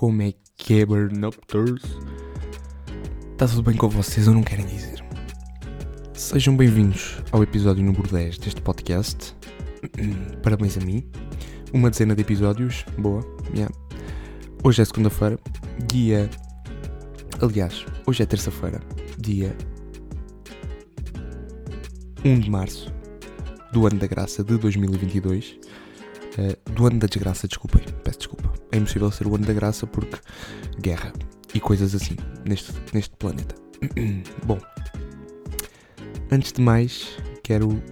Como é que é, Burnopters? Está tudo bem com vocês ou não querem dizer? Sejam bem-vindos ao episódio número 10 deste podcast. Parabéns a mim. Uma dezena de episódios. Boa. Yeah. Hoje é segunda-feira, dia. Aliás, hoje é terça-feira, dia 1 de março do ano da graça de 2022. Do ano da desgraça, desculpem, peço desculpa. É impossível ser o ano da graça porque guerra e coisas assim neste, neste planeta. Bom, antes de mais, quero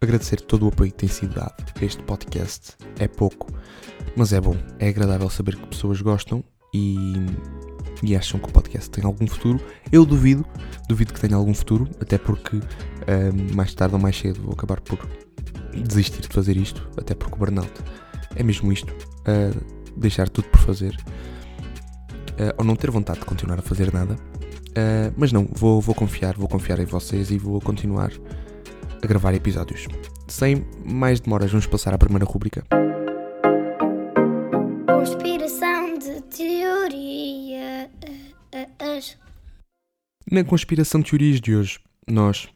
agradecer todo o apoio que tem sido dado. Este podcast é pouco, mas é bom. É agradável saber que pessoas gostam e, e acham que o podcast tem algum futuro. Eu duvido, duvido que tenha algum futuro, até porque um, mais tarde ou mais cedo vou acabar por desistir de fazer isto, até porque o burnout é mesmo isto, uh, deixar tudo por fazer, uh, ou não ter vontade de continuar a fazer nada, uh, mas não, vou, vou confiar, vou confiar em vocês e vou continuar a gravar episódios. Sem mais demoras, vamos passar à primeira rúbrica. Conspiração de teorias. Na conspiração de teorias de hoje, nós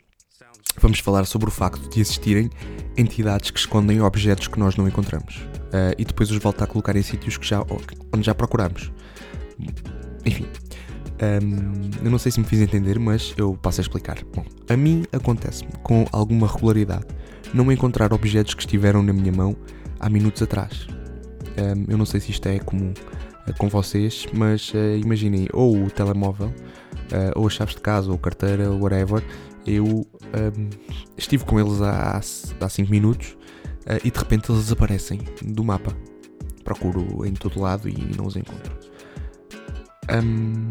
vamos falar sobre o facto de existirem entidades que escondem objetos que nós não encontramos uh, e depois os voltar a colocar em sítios que já, onde já procuramos. Enfim, um, eu não sei se me fiz entender, mas eu passo a explicar. Bom, a mim acontece-me com alguma regularidade não encontrar objetos que estiveram na minha mão há minutos atrás. Um, eu não sei se isto é comum uh, com vocês, mas uh, imaginem ou o telemóvel, uh, ou as chaves de casa, ou carteira, ou whatever, eu um, estive com eles há 5 minutos uh, e de repente eles desaparecem do mapa. Procuro em todo lado e não os encontro. Um,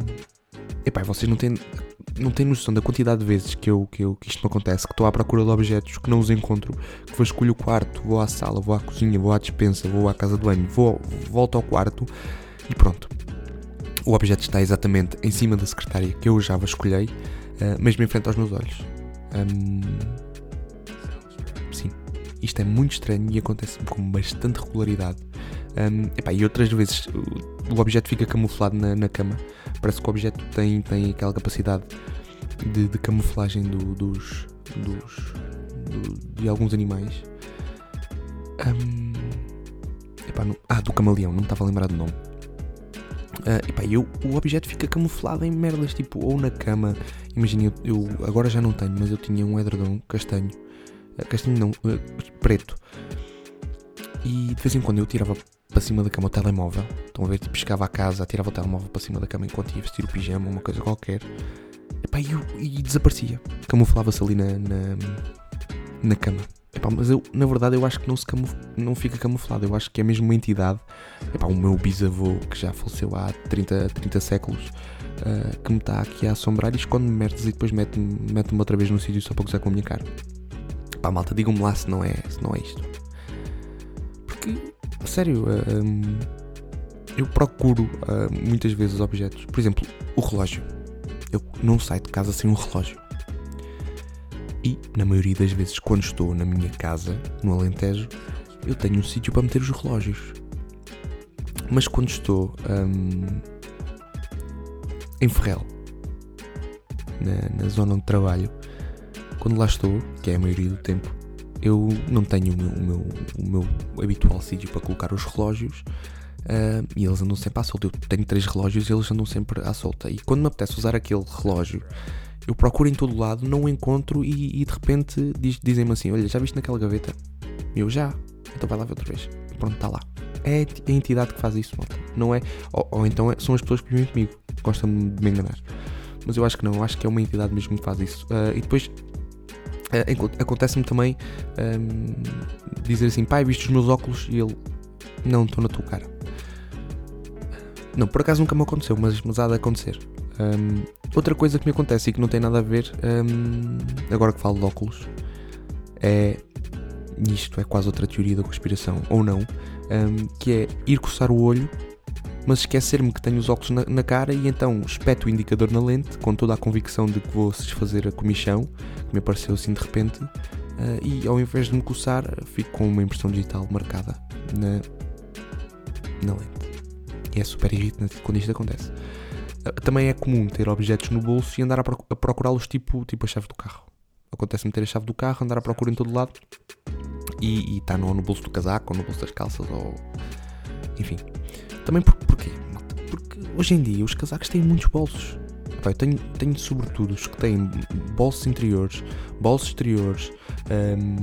epá, vocês não têm, não têm noção da quantidade de vezes que, eu, que, eu, que isto me acontece, que estou à procura de objetos que não os encontro, que vou escolher o quarto, vou à sala, vou à cozinha, vou à despensa, vou à casa do banho, vou, volto ao quarto e pronto. O objeto está exatamente em cima da secretária que eu já escolhei uh, mesmo em frente aos meus olhos. Um, sim, isto é muito estranho e acontece-me com bastante regularidade. Um, epá, e outras vezes o objeto fica camuflado na, na, cama. Parece que o objeto tem, tem aquela capacidade de, de camuflagem do, dos, dos do, de alguns animais. Um, epá, não, ah, do camaleão, não estava a lembrar do nome. Uh, epá, eu, o objeto fica camuflado em merdas, tipo, ou na cama. Imagina, eu, eu, agora já não tenho, mas eu tinha um edredom castanho. Uh, castanho não, uh, preto. E de vez em quando eu tirava para cima da cama o telemóvel. Estão a ver? Tipo, chegava a casa, tirava o telemóvel para cima da cama enquanto ia vestir o pijama, uma coisa qualquer. E, eu, e desaparecia. Camuflava-se ali na, na, na cama. Epá, mas eu, na verdade, eu acho que não, se camuf não fica camuflado. Eu acho que é mesmo uma entidade. Epá, o meu bisavô, que já faleceu há 30, 30 séculos, uh, que me está aqui a assombrar e esconde-me merdas e depois mete-me mete outra vez no sítio só para gozar com a minha cara. Pá, malta, digam-me lá se não, é, se não é isto. Porque, sério, uh, eu procuro uh, muitas vezes objetos. Por exemplo, o relógio. Eu não saio de casa sem um relógio. E, na maioria das vezes, quando estou na minha casa, no Alentejo, eu tenho um sítio para meter os relógios. Mas quando estou hum, em Ferrel, na, na, zona onde trabalho, quando lá estou, que é a maioria do tempo, eu não tenho o meu, o meu, o meu habitual sítio para colocar os relógios. Uh, e eles andam sempre à solta. Eu tenho três relógios e eles andam sempre à solta. E quando me apetece usar aquele relógio eu procuro em todo lado, não o encontro e, e de repente diz, dizem-me assim: Olha, já viste naquela gaveta? Eu já, então vai lá ver outra vez. Pronto, está lá. É a entidade que faz isso, malta. Não é. Ou, ou então é, são as pessoas que vivem comigo, gostam de me enganar. Mas eu acho que não, acho que é uma entidade mesmo que faz isso. Uh, e depois uh, acontece-me também um, dizer assim: Pai, viste os meus óculos? E ele: Não, estou na tua cara. Não, por acaso nunca me aconteceu, mas, mas há de acontecer. Um, outra coisa que me acontece e que não tem nada a ver, um, agora que falo de óculos, é. Isto é quase outra teoria da conspiração, ou não, um, que é ir coçar o olho, mas esquecer-me que tenho os óculos na, na, cara e então espeto o indicador na lente, com toda a convicção de que vou desfazer a comichão, que me apareceu assim de repente, uh, e ao invés de me coçar, fico com uma impressão digital marcada na, na lente. E é super irritante quando isto acontece. Também é comum ter objetos no bolso e andar a, proc- a procurá-los tipo, tipo a chave do carro. Acontece-me ter a chave do carro, andar à procura em todo lado e está no, no bolso do casaco ou no bolso das calças ou. Enfim. Também por, porquê? Porque hoje em dia os casacos têm muitos bolsos. Eu tenho, tenho sobretudo os que têm bolsos interiores, bolsos exteriores, hum,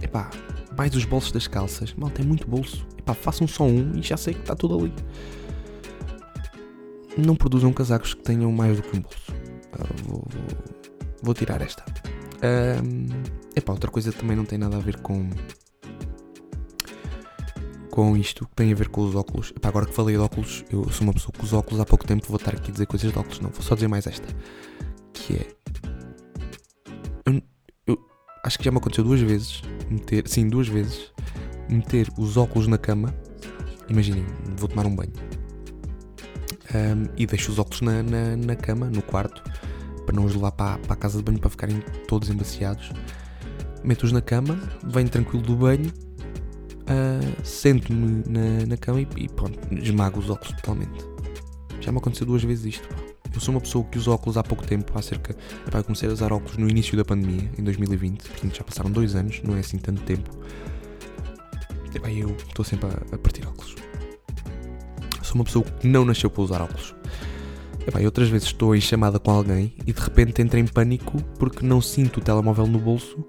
epá, mais os bolsos das calças. Mal, tem muito bolso. Epá, façam só um e já sei que está tudo ali. Não produzam casacos que tenham mais do que um bolso. Ah, vou, vou- vou tirar esta. Hum, epá, outra coisa também não tem nada a ver com com isto que tem a ver com os óculos. Epá, agora que falei de óculos, eu sou uma pessoa com os óculos há pouco tempo, vou estar aqui a dizer coisas de óculos. Não, vou só dizer mais esta. Que é. Eu, eu acho que já me aconteceu duas vezes meter. Sim, duas vezes. Meter os óculos na cama. Imaginem, vou tomar um banho. Ahm, e deixo os óculos na, na, na cama, no quarto, para não os levar para, para a casa de banho para ficarem todos embaciados. Meto-os na cama, venho tranquilo do banho, ah, sento-me na, na cama e, e pronto, esmago os óculos totalmente. Já me aconteceu duas vezes isto. Eu sou uma pessoa que usa óculos há pouco tempo, há cerca. Eu comecei a usar óculos no início da pandemia, em 2020, portanto já passaram dois anos, não é assim tanto tempo. Epá, eu estou sempre a, a partir óculos. Sou uma pessoa que não nasceu para usar óculos. Epá, e outras vezes estou em chamada com alguém e de repente entro em pânico porque não sinto o telemóvel no bolso.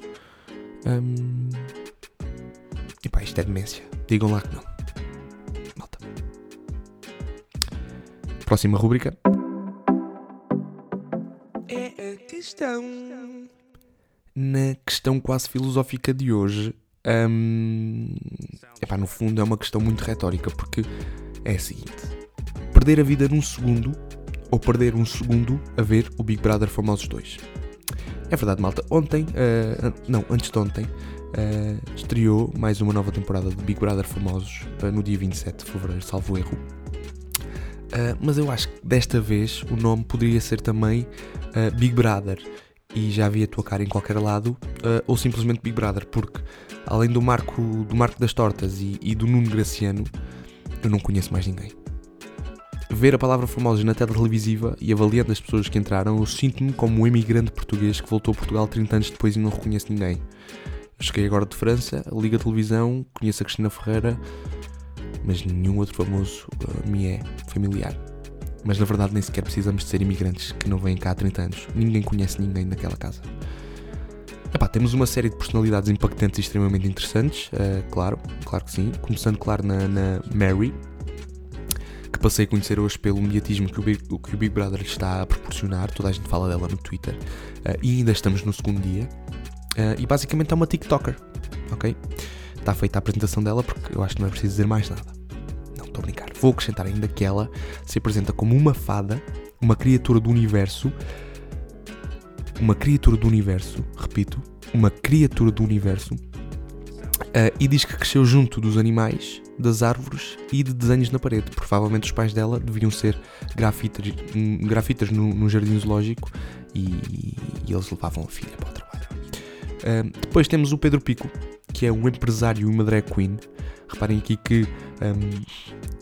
Hum... Epá, isto é demência. Digam lá que não. Malta. Próxima rúbrica. É a questão. Na questão quase filosófica de hoje, hum, epá, no fundo é uma questão muito retórica, porque é a seguinte: perder a vida num segundo ou perder um segundo a ver o Big Brother Famosos 2? É verdade, malta. Ontem, an- não, antes de ontem, ah, estreou mais uma nova temporada de Big Brother Famosos ah, no dia 27 de fevereiro, salvo erro. Mas eu acho que desta vez o nome poderia ser também Big Brother e já havia a tua cara em qualquer lado, ah, ou simplesmente Big Brother, porque além do Marco, do Marco das Tortas e, e do Nuno Graciano, eu não conheço mais ninguém. Ver a palavra famosos na tela televisiva e avaliando as pessoas que entraram, eu sinto-me como um imigrante português que voltou a Portugal 30 anos depois e não reconheço ninguém. Cheguei agora de França, ligo a televisão, conheço a Cristina Ferreira, mas nenhum outro famoso uh, me é familiar. Mas na verdade nem sequer precisamos de ser imigrantes que não vêm cá há 30 anos. Ninguém conhece ninguém naquela casa. Epá, temos uma série de personalidades impactantes e extremamente interessantes, uh, claro, claro que sim. Começando, claro, na, na Mary, que passei a conhecer hoje pelo mediatismo que o, Big, que o Big Brother lhe está a proporcionar. Toda a gente fala dela no Twitter. uh, e ainda estamos no segundo dia. Uh, e basicamente é uma TikToker, ok? Está feita a apresentação dela porque eu acho que não é preciso dizer mais nada. Não, estou a brincar. Vou acrescentar ainda que ela se apresenta como uma fada, uma criatura do universo. Uma criatura do universo, repito, uma criatura do universo. ah, e diz que cresceu junto dos animais, das árvores e de desenhos na parede. Provavelmente os pais dela deviam ser grafitas, hum, grafitas no, no jardim zoológico e, e eles levavam a filha para o trabalho. Ah, depois temos o Pedro Pico, que é um empresário e uma drag queen. Reparem aqui que hum,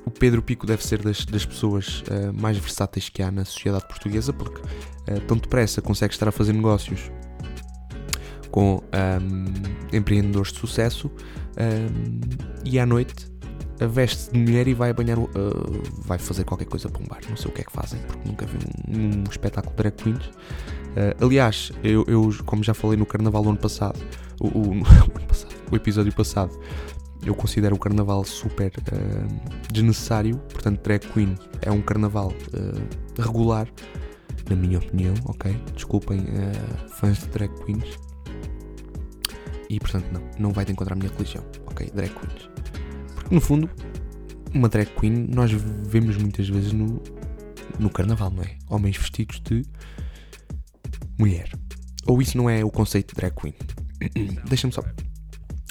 o Pedro Pico deve ser das, das pessoas ah, mais versáteis que há na sociedade portuguesa, porque ah, tão depressa consegue estar a fazer negócios com hum, empreendedores de sucesso hum, e à noite veste-se de mulher e vai banhar, o- ah, vai fazer qualquer coisa para um bar. Não sei o que é que fazem, porque nunca vi um, um espetáculo drag queens. Ah, aliás, eu, eu, como já falei no carnaval do ano passado, o, o- o ano passado, o episódio passado, eu considero o carnaval super ah, desnecessário. Portanto, drag queen é um carnaval ah, regular, na minha opinião, ok? Desculpem, ah, fãs de drag queens. E portanto, não, não vai de encontrar a minha religião, ok? Drag queens. Porque no fundo, uma drag queen nós vemos muitas vezes no, no carnaval, não é? Homens vestidos de mulher. Ou isso não é o conceito de drag queen? Deixa-me só.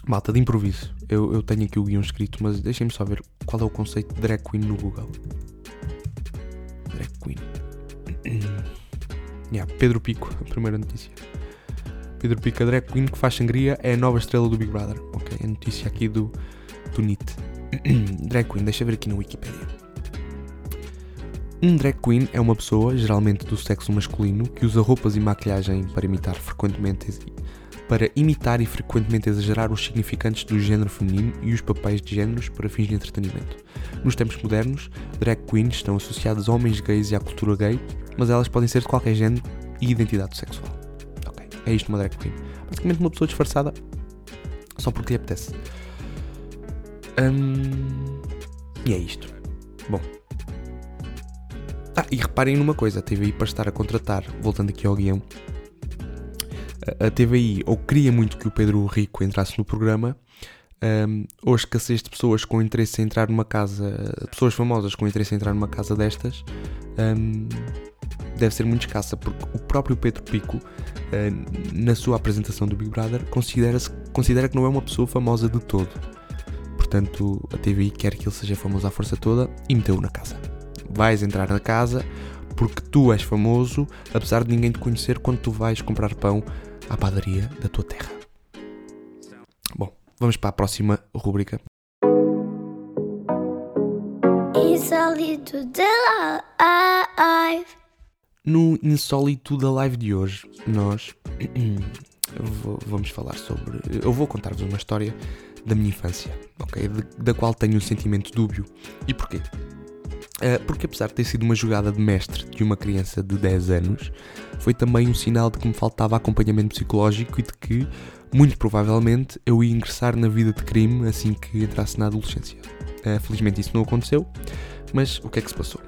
Malta, de improviso. Eu, eu tenho aqui o guião escrito, mas deixem-me só ver qual é o conceito de drag queen no Google. Drag queen. yeah, Pedro Pico, a primeira notícia. Pedro Pico, a drag queen que faz sangria, é a nova estrela do Big Brother. Ok, a notícia aqui do, do NIT. drag queen, deixa ver aqui na Wikipedia. Um drag queen é uma pessoa, geralmente do sexo masculino, que usa roupas e maquilhagem para imitar frequentemente para imitar e frequentemente exagerar os significantes do género feminino e os papéis de géneros para fins de entretenimento. Nos tempos modernos, drag queens estão associadas a homens gays e à cultura gay, mas elas podem ser de qualquer género e identidade sexual. Ok, é isto uma drag queen. Basicamente uma pessoa disfarçada só porque lhe apetece. Hum, e é isto. Bom. Ah, e reparem numa coisa, a TVI para estar a contratar, voltando aqui ao guião, a TVI ou queria muito que o Pedro Rico entrasse no programa, um, ou escassez de pessoas com interesse em entrar numa casa, pessoas famosas com interesse em entrar numa casa destas, um, deve ser muito escassa, porque o próprio Pedro Pico, uh, na sua apresentação do Big Brother, considera, considera que não é uma pessoa famosa de todo. Portanto, a TVI quer que ele seja famoso à força toda e meteu-o na casa. Vais entrar na casa porque tu és famoso, apesar de ninguém te conhecer quando tu vais comprar pão à padaria da tua terra. Bom, vamos para a próxima rúbrica. Insólito da Live. No Insólito da Live de hoje, nós vamos falar sobre. Eu vou contar-vos uma história da minha infância, ok? Da qual tenho um sentimento dúbio. E porquê? Uh, porque apesar de ter sido uma jogada de mestre de uma criança de 10 anos, foi também um sinal de que me faltava acompanhamento psicológico e de que, muito provavelmente, eu ia ingressar na vida de crime assim que entrasse na adolescência. Uh, felizmente isso não aconteceu, mas o que é que se passou?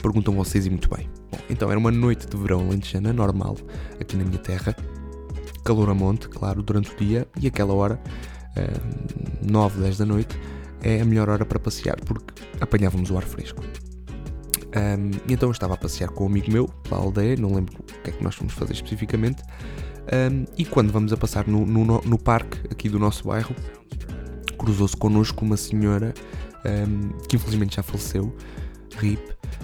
Perguntam vocês e muito bem. Bom, então era uma noite de verão lentejana normal, aqui na minha terra, calor a monte, claro, durante o dia, e aquela hora, uh, 9, 10 da noite, é a melhor hora para passear porque apanhávamos o ar fresco. Um, então eu estava a passear com um amigo meu pela aldeia, não lembro o que é que nós fomos fazer especificamente. Um, e quando vamos a passar no, no, no, parque aqui do nosso bairro, cruzou-se connosco uma senhora um, que infelizmente já faleceu, RIP,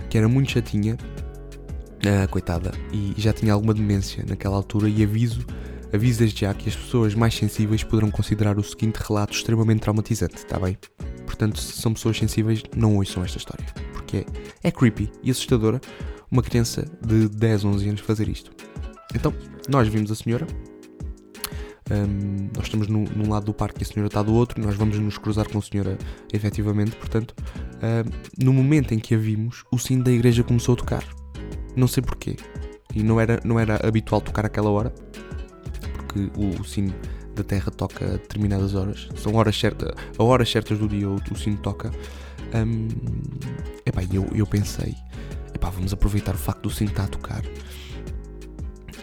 que era muito chatinha, uh, coitada, e já tinha alguma demência naquela altura. E aviso, aviso desde já que as pessoas mais sensíveis poderão considerar o seguinte relato extremamente traumatizante, está bem? Portanto, se são pessoas sensíveis, não ouçam esta história. Porque é, é creepy e assustadora uma criança de 10, 11 anos fazer isto. Então, nós vimos a senhora. Um, nós estamos no, num lado do parque e a senhora está do outro. Nós vamos nos cruzar com a senhora efetivamente. Portanto, um, no momento em que a vimos, o sino da igreja começou a tocar. Não sei porquê. E não era, não era habitual tocar aquela hora. Porque o, o sino da Terra toca a determinadas horas. São horas certas, a horas certas do dia o, sino toca. Um, epá, eu, eu pensei, epá, vamos aproveitar o facto do sino estar a tocar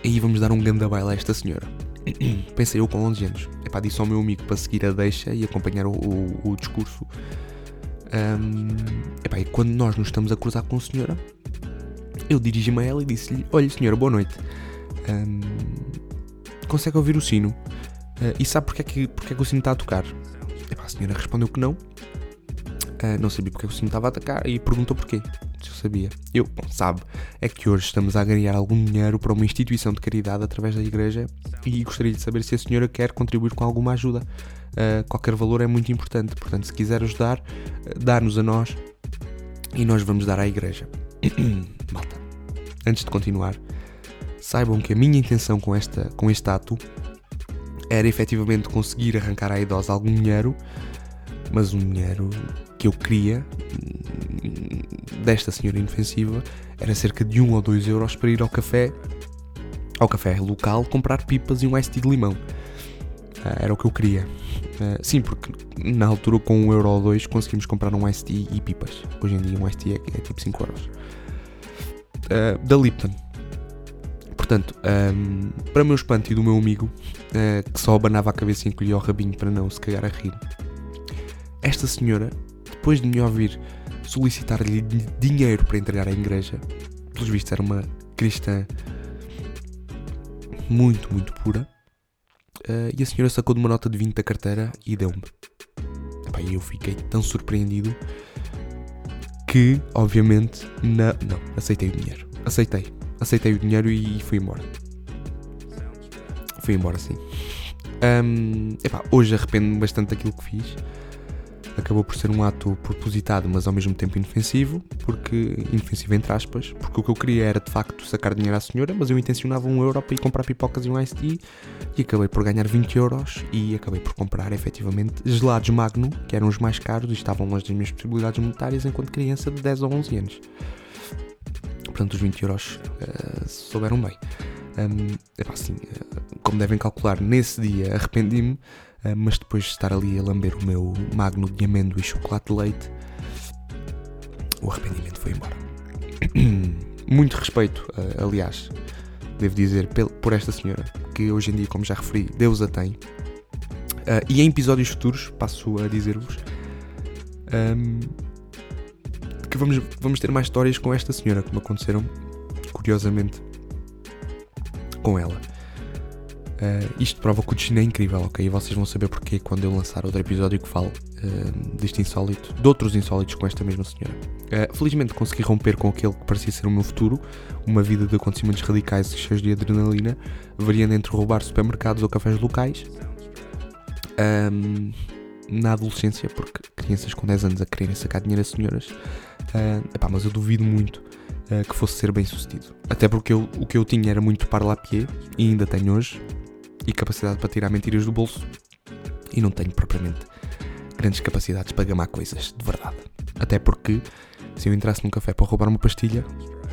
e vamos dar um grande baile a esta senhora. pensei eu com 11 anos. Epá, disse ao meu amigo para seguir a deixa e acompanhar o, o, o discurso. Um, epá, e quando nós nos estamos a cruzar com a senhora, eu dirigi-me a ela e disse-lhe: Olha, senhora, boa noite. Um, consegue ouvir o sino? Uh, e sabe porque é, que, porque é que o sino está a tocar? A senhora respondeu que não. Uh, não sabia porque é que o sino estava a tocar e perguntou porquê. Se eu sabia. Eu, bom, sabe, é que hoje estamos a ganhar algum dinheiro para uma instituição de caridade através da igreja e gostaria de saber se a senhora quer contribuir com alguma ajuda. Uh, qualquer valor é muito importante, portanto, se quiser ajudar, dá-nos a nós e nós vamos dar à igreja. Malta, antes de continuar, saibam que a minha intenção com, esta, com este ato era efetivamente conseguir arrancar à idosa algum dinheiro, mas um dinheiro que eu queria hum, desta senhora inofensiva era cerca de 1 ou 2 euros para ir ao café, ao café local, comprar pipas e um tea de limão. Uh, era o que eu queria. Uh, sim, porque na altura com 1 euro ou 2 conseguimos comprar um tea e pipas. Hoje em dia um tea é, é tipo 5 euros. Uh, da Lipton Portanto, um, para o meu espanto e do meu amigo, uh, que só abanava a cabeça e encolhia o rabinho para não se cagar a rir, esta senhora, depois de me ouvir solicitar-lhe dinheiro para entregar à igreja, pelos vistos era uma cristã muito, muito pura, uh, e a senhora sacou de uma nota de 20 da carteira e deu-me. Eu fiquei tão surpreendido que, obviamente, não, não, aceitei o dinheiro. Aceitei aceitei o dinheiro e fui embora. Fui embora, sim. Um, epá, hoje arrependo-me bastante daquilo que fiz. acabou por ser um ato propositado, mas ao mesmo tempo inofensivo, porque inofensivo entre aspas, porque o que eu queria era de facto sacar dinheiro à senhora, mas eu intencionava um euro para ir comprar pipocas e um iced tea e acabei por ganhar 20 euros e acabei por comprar efetivamente gelados Magno, que eram os mais caros e estavam longe das minhas possibilidades monetárias enquanto criança de 10 ou 11 anos. Portanto, os 20 euros uh, souberam bem. Um, assim, uh, como devem calcular, nesse dia arrependi-me uh, mas depois de estar ali a lamber o meu magno de amêndoa e chocolate de leite, o arrependimento foi embora. Muito respeito, uh, aliás, devo dizer, por esta senhora, que hoje em dia, como já referi, Deus a tem. E em episódios futuros, passo a dizer-vos um, que vamos, vamos ter mais histórias com esta senhora, como aconteceram, curiosamente, com ela. Uh, isto prova que o destino é incrível, ok? E vocês vão saber porquê quando eu lançar outro episódio que falo uh, deste insólito, de outros insólitos com esta mesma senhora. Uh, felizmente consegui romper com aquele que parecia ser o meu futuro, uma vida de acontecimentos radicais e cheios de adrenalina, variando entre roubar supermercados ou cafés locais. Um, na adolescência, porque crianças com 10 anos a quererem sacar dinheiro a senhoras, uh, epá, mas eu duvido muito que fosse ser bem sucedido. Até porque eu, o que eu tinha era muito par pied e ainda tenho hoje, e capacidade para tirar mentiras do bolso e não tenho propriamente grandes capacidades para gamar coisas de verdade. Até porque se eu entrasse num café para roubar uma pastilha,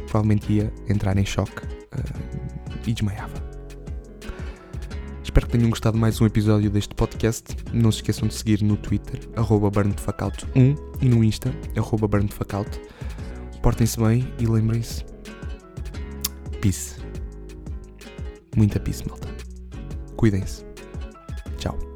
provavelmente ia entrar em choque uh, e desmaiava. Espero que tenham gostado mais um episódio deste podcast. Não se esqueçam de seguir no Twitter, burnedfackout1 e no Insta, burnedfackout. Portem-se bem e lembrem-se. Peace. Muita peace, malta. Cuidem-se. Tchau.